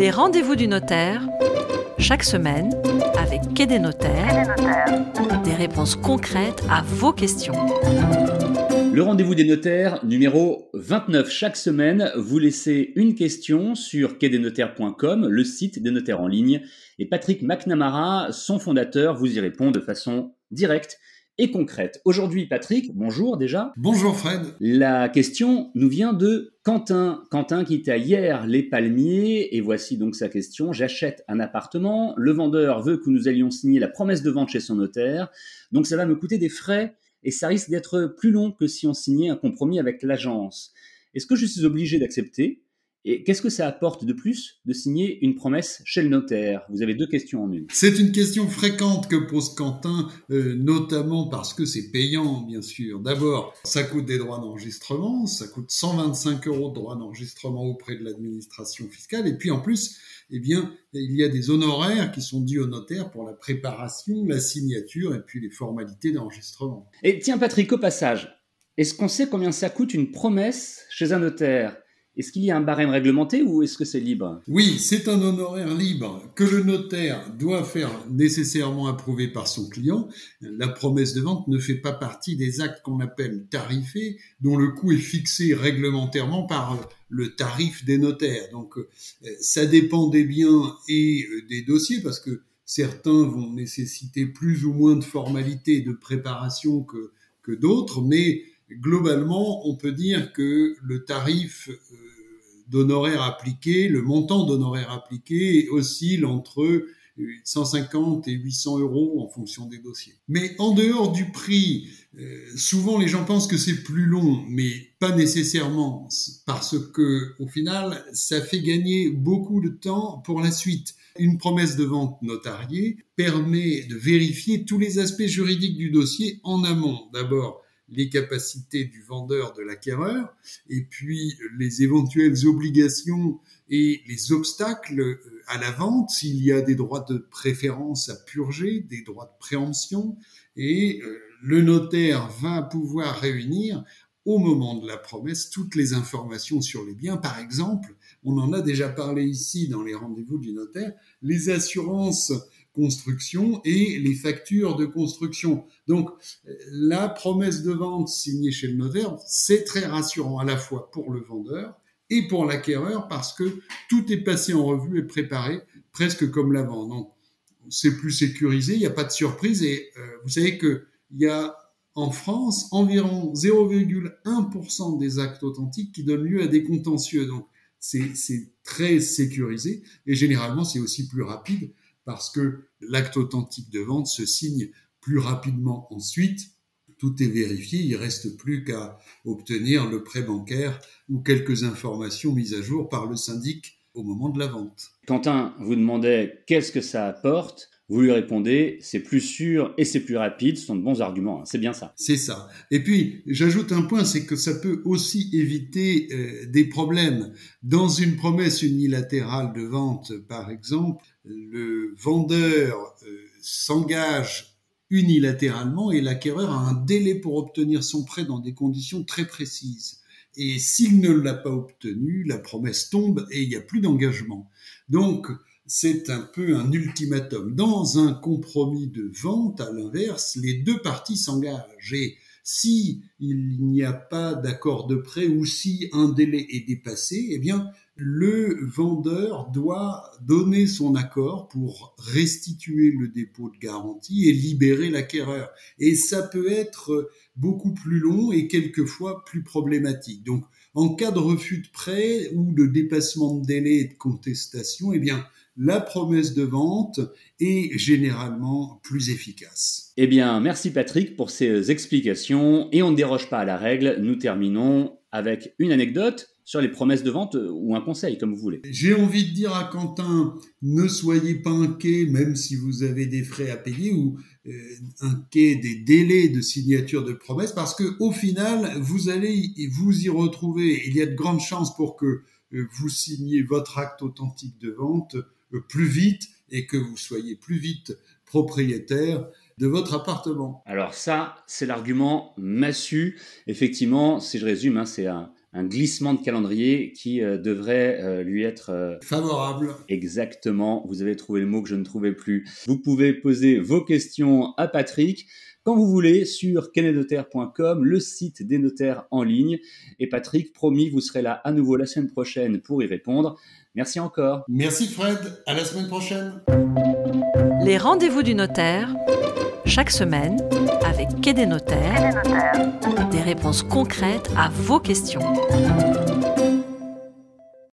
Les rendez-vous du notaire, chaque semaine, avec Quai des notaires, des réponses concrètes à vos questions. Le rendez-vous des notaires numéro 29. Chaque semaine, vous laissez une question sur quai-des-notaires.com, le site des notaires en ligne, et Patrick McNamara, son fondateur, vous y répond de façon directe et concrète. Aujourd'hui, Patrick, bonjour déjà. Bonjour Fred. La question nous vient de Quentin. Quentin qui était hier les palmiers, et voici donc sa question. J'achète un appartement, le vendeur veut que nous allions signer la promesse de vente chez son notaire, donc ça va me coûter des frais et ça risque d'être plus long que si on signait un compromis avec l'agence. Est-ce que je suis obligé d'accepter et qu'est-ce que ça apporte de plus de signer une promesse chez le notaire? Vous avez deux questions en une. C'est une question fréquente que pose Quentin, euh, notamment parce que c'est payant, bien sûr. D'abord, ça coûte des droits d'enregistrement, ça coûte 125 euros de droits d'enregistrement auprès de l'administration fiscale, et puis en plus, eh bien, il y a des honoraires qui sont dus au notaire pour la préparation, la signature et puis les formalités d'enregistrement. Et tiens, Patrick, au passage, est-ce qu'on sait combien ça coûte une promesse chez un notaire? Est-ce qu'il y a un barème réglementé ou est-ce que c'est libre? Oui, c'est un honoraire libre que le notaire doit faire nécessairement approuver par son client. La promesse de vente ne fait pas partie des actes qu'on appelle tarifés, dont le coût est fixé réglementairement par le tarif des notaires. Donc euh, ça dépend des biens et euh, des dossiers parce que certains vont nécessiter plus ou moins de formalités de préparation que, que d'autres, mais globalement, on peut dire que le tarif euh, d'honoraires appliqués, le montant d'honoraires appliqués oscille entre 150 et 800 euros en fonction des dossiers. Mais en dehors du prix, euh, souvent les gens pensent que c'est plus long, mais pas nécessairement, parce que au final, ça fait gagner beaucoup de temps pour la suite. Une promesse de vente notariée permet de vérifier tous les aspects juridiques du dossier en amont. D'abord, les capacités du vendeur, de l'acquéreur, et puis les éventuelles obligations et les obstacles euh, à la vente, s'il y a des droits de préférence à purger, des droits de préemption, et euh, le notaire va pouvoir réunir au moment de la promesse toutes les informations sur les biens. Par exemple, on en a déjà parlé ici dans les rendez-vous du notaire, les assurances construction et les factures de construction. Donc, la promesse de vente signée chez le notaire, c'est très rassurant à la fois pour le vendeur et pour l'acquéreur parce que tout est passé en revue et préparé presque comme la vente. Donc, c'est plus sécurisé, il n'y a pas de surprise et euh, vous savez que il y a en France environ 0,1% des actes authentiques qui donnent lieu à des contentieux. Donc, c'est très sécurisé et généralement c'est aussi plus rapide parce que l'acte authentique de vente se signe plus rapidement ensuite. Tout est vérifié, il reste plus qu'à obtenir le prêt bancaire ou quelques informations mises à jour par le syndic au moment de la vente. Quentin vous demandait qu'est-ce que ça apporte. Vous lui répondez, c'est plus sûr et c'est plus rapide, ce sont de bons arguments, hein. c'est bien ça. C'est ça. Et puis, j'ajoute un point, c'est que ça peut aussi éviter euh, des problèmes. Dans une promesse unilatérale de vente, par exemple, le vendeur euh, s'engage unilatéralement et l'acquéreur a un délai pour obtenir son prêt dans des conditions très précises. Et s'il ne l'a pas obtenu, la promesse tombe et il n'y a plus d'engagement. Donc, c'est un peu un ultimatum. Dans un compromis de vente, à l'inverse, les deux parties s'engagent. Et si il n'y a pas d'accord de prêt ou si un délai est dépassé, eh bien, le vendeur doit donner son accord pour restituer le dépôt de garantie et libérer l'acquéreur. Et ça peut être beaucoup plus long et quelquefois plus problématique. Donc, en cas de refus de prêt ou de dépassement de délai et de contestation, eh bien, la promesse de vente est généralement plus efficace. Eh bien, merci Patrick pour ces explications et on ne déroge pas à la règle. Nous terminons avec une anecdote sur les promesses de vente ou un conseil, comme vous voulez. J'ai envie de dire à Quentin, ne soyez pas inquiet, même si vous avez des frais à payer ou euh, inquiet des délais de signature de promesses, parce que au final, vous allez vous y retrouver. Il y a de grandes chances pour que euh, vous signiez votre acte authentique de vente plus vite et que vous soyez plus vite propriétaire de votre appartement. Alors ça, c'est l'argument massu. Effectivement, si je résume, hein, c'est un, un glissement de calendrier qui euh, devrait euh, lui être euh, favorable. Exactement, vous avez trouvé le mot que je ne trouvais plus. Vous pouvez poser vos questions à Patrick quand vous voulez sur kennedotaire.com, le site des notaires en ligne. Et Patrick, promis, vous serez là à nouveau la semaine prochaine pour y répondre. Merci encore. Merci Fred, à la semaine prochaine. Les rendez-vous du notaire, chaque semaine, avec Quai des notaires, des réponses concrètes à vos questions.